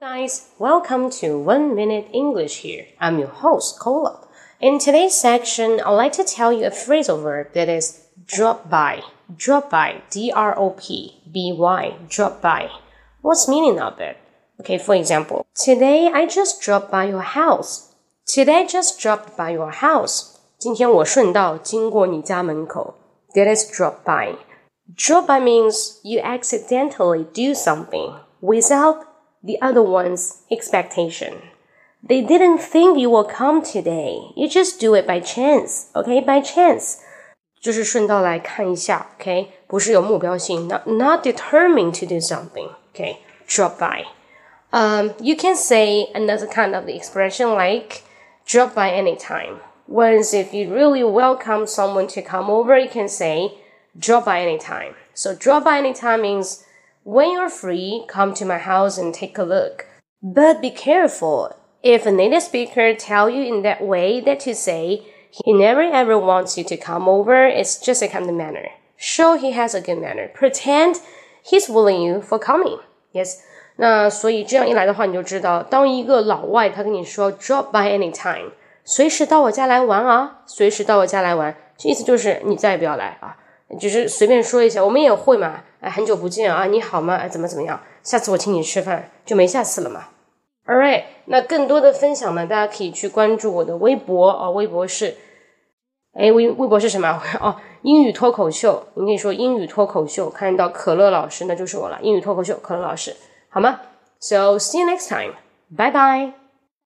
Guys, welcome to One Minute English here. I'm your host, Cola. In today's section, I'd like to tell you a phrasal verb that is drop by. Drop by, D-R-O-P-B-Y, drop by. What's meaning of it? Okay, for example, today I just dropped by your house. Today I just dropped by your house. 今天我顺道经过你家门口. That is drop by. Drop by means you accidentally do something without the other one's expectation. They didn't think you will come today. You just do it by chance, okay? By chance. 就是顺道来看一下，OK，不是有目标性，not not determined to do something, OK? Drop by. Um, you can say another kind of expression like drop by anytime. Once if you really welcome someone to come over, you can say drop by anytime. So drop by anytime means when you're free, come to my house and take a look. But be careful. If a native speaker tell you in that way that to say he never ever wants you to come over, it's just a kind of manner. Show he has a good manner. Pretend he's willing you for coming. Yes. 那所以这样一来的话，你就知道，当一个老外他跟你说 drop by anytime，随时到我家来玩啊，随时到我家来玩，这意思就是你再也不要来啊。只是随便说一下，我们也会嘛。 哎，很久不见啊，你好吗？哎，怎么怎么样？下次我请你吃饭，就没下次了嘛。All right，那更多的分享呢，大家可以去关注我的微博啊，微博是，哎，微微博是什么？哦，英语脱口秀。你可以说英语脱口秀，看到可乐老师，那就是我了。英语脱口秀，可乐老师，好吗？So see you next time，拜拜。